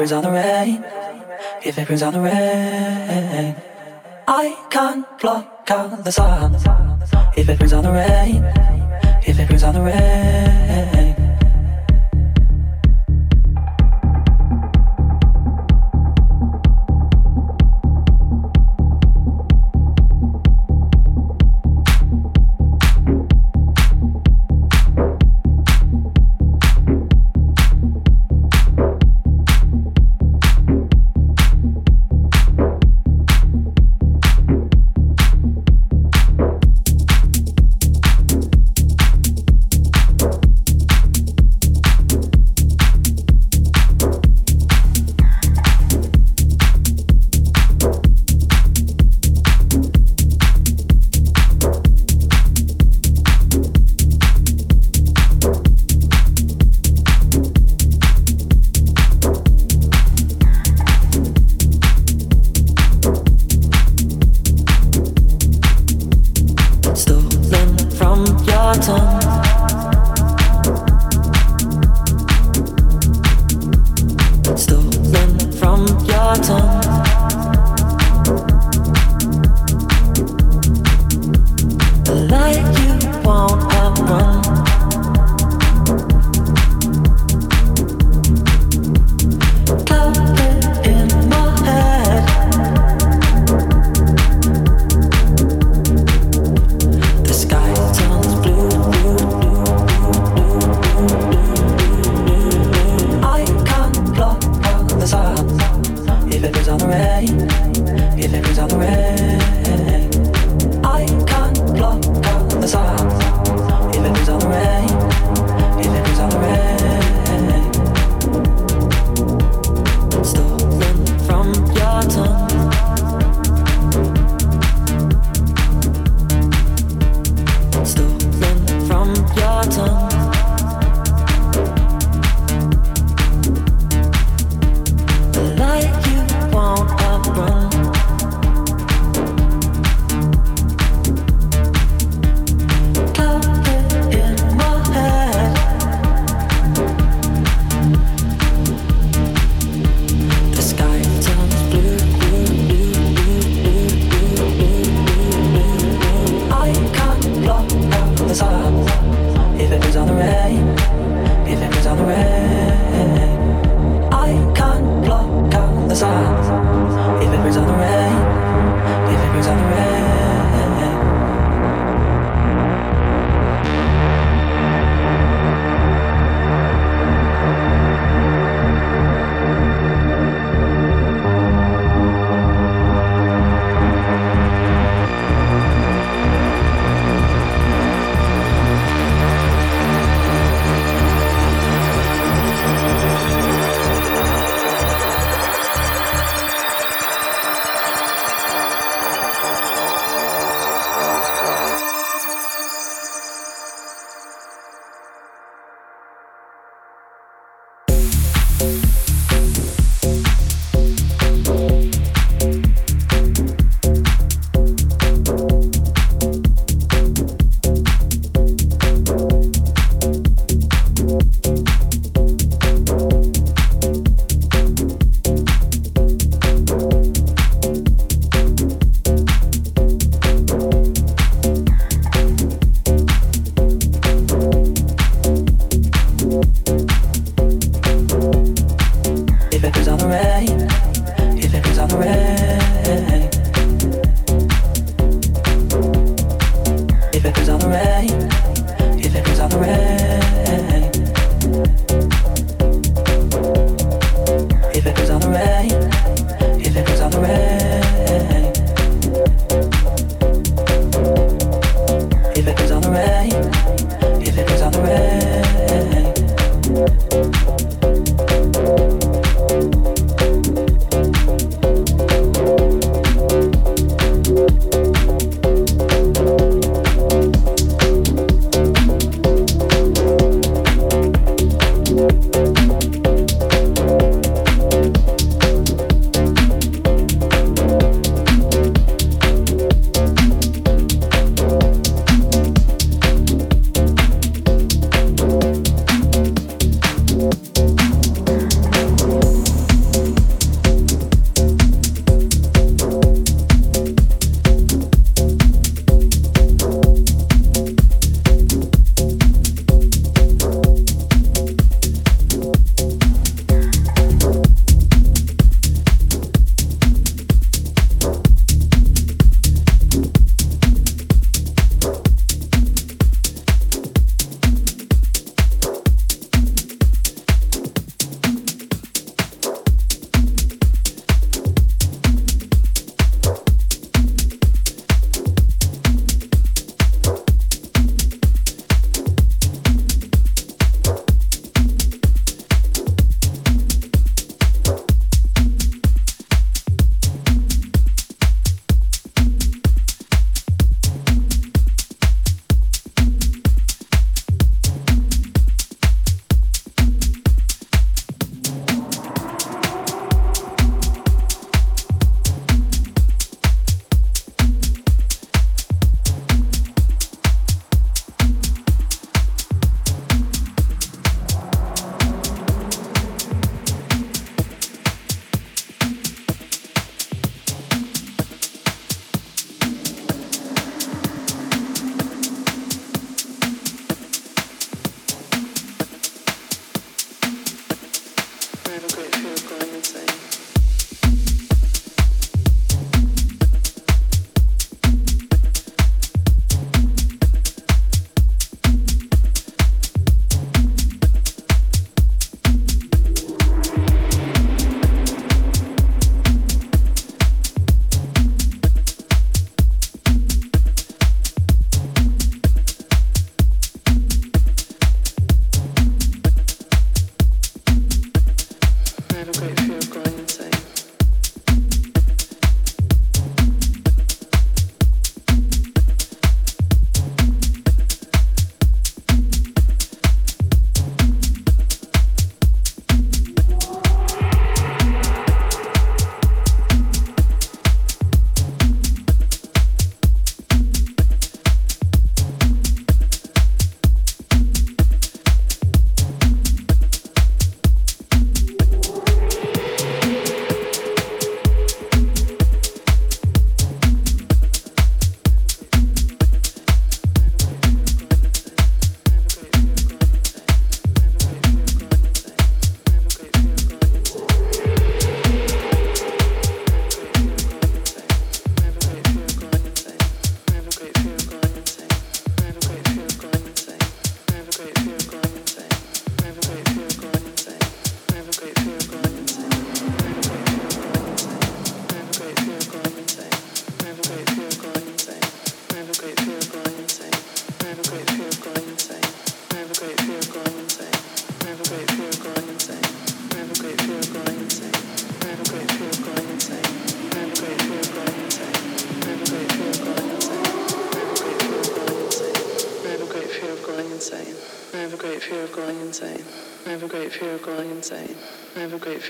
on the rain, if it burns on the rain.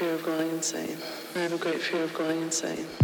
Fear of going insane. I have a great fear of going insane.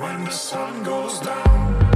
when the sun goes down.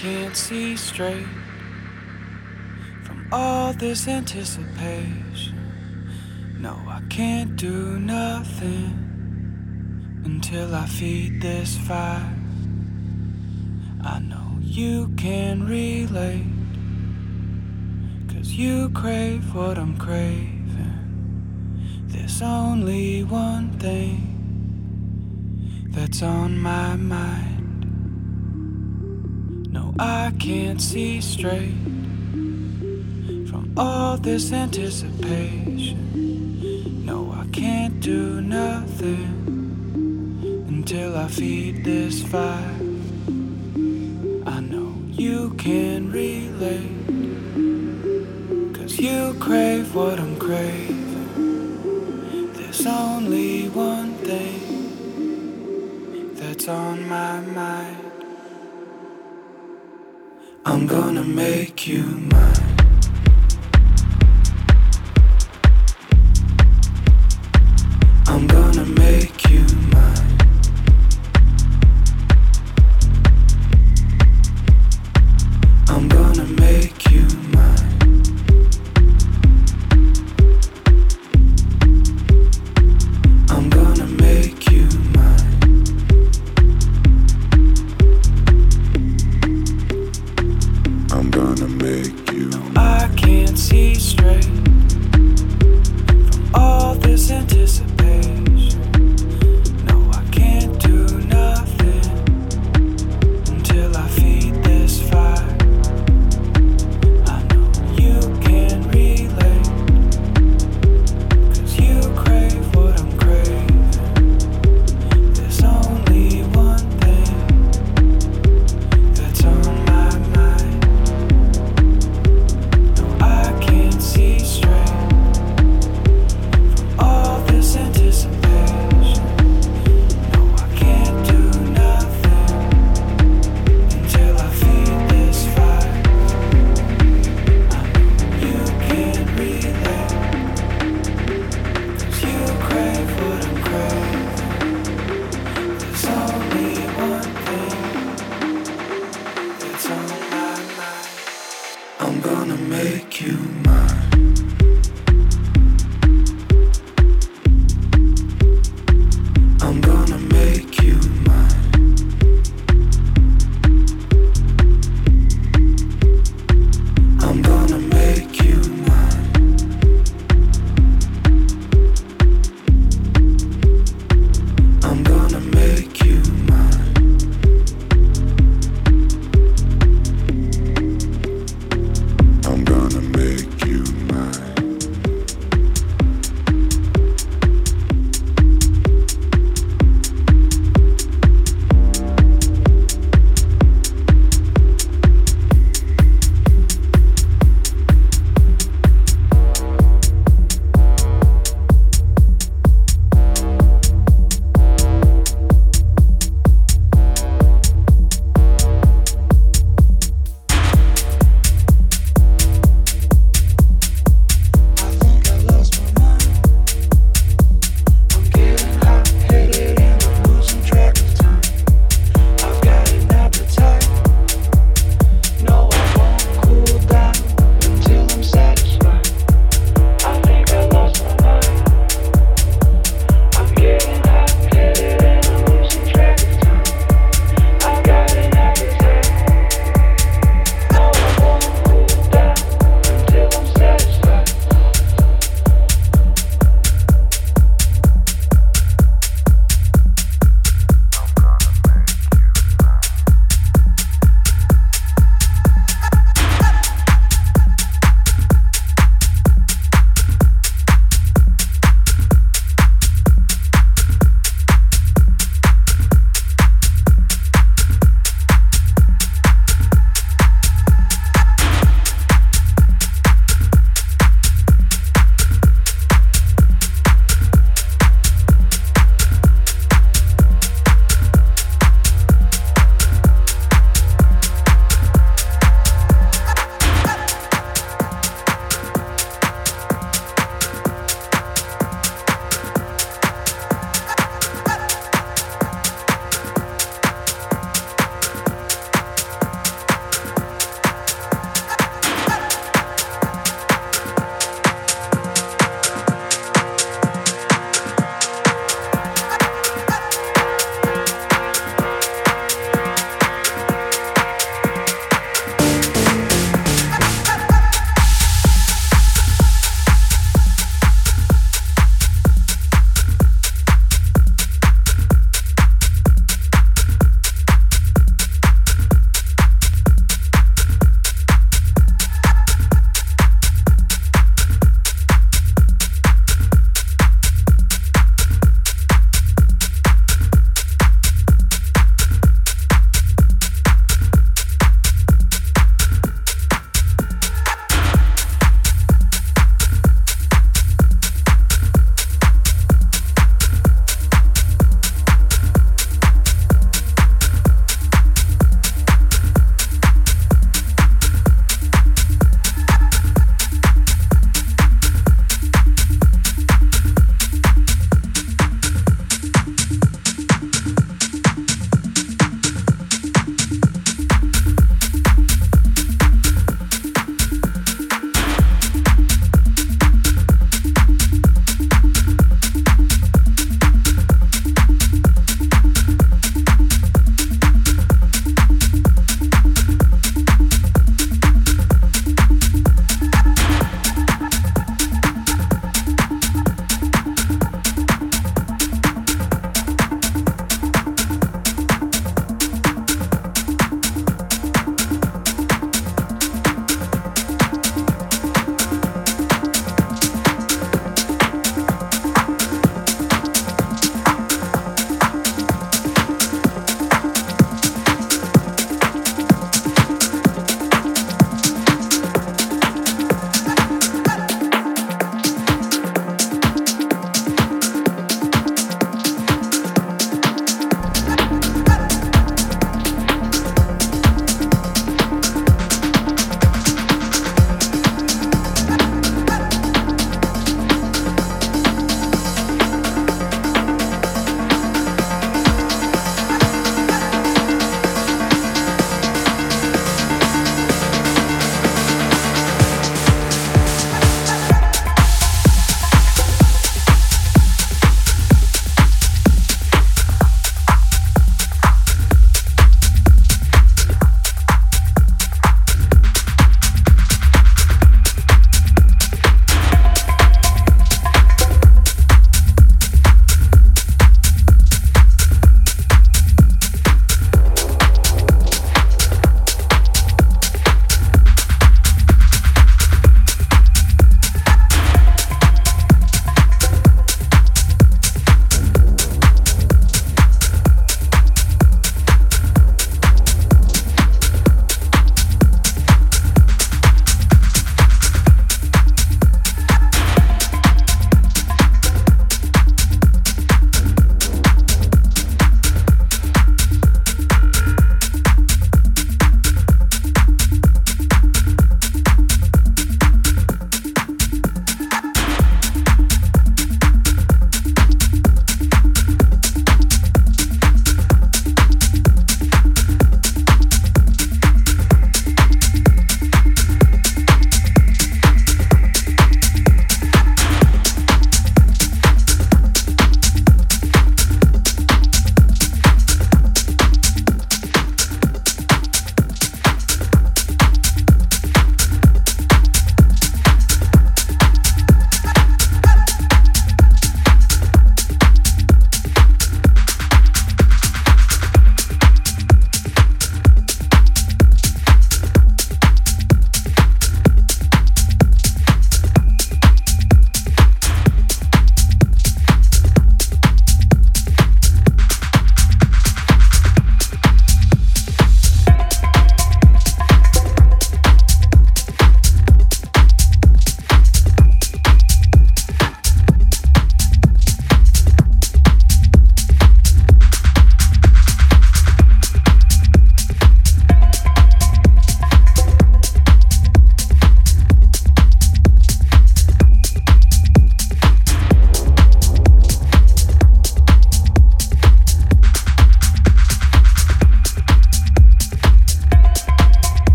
See straight from all this anticipation. No, I can't do nothing until I feed this fire. I know you can relate, cause you crave what I'm craving. There's only one thing that's on my mind. Can't see straight from all this anticipation. No, I can't do nothing until I feed this fire. I know you can relate, cause you crave what I'm craving. There's only one thing that's on my mind. I'm gonna make you mine.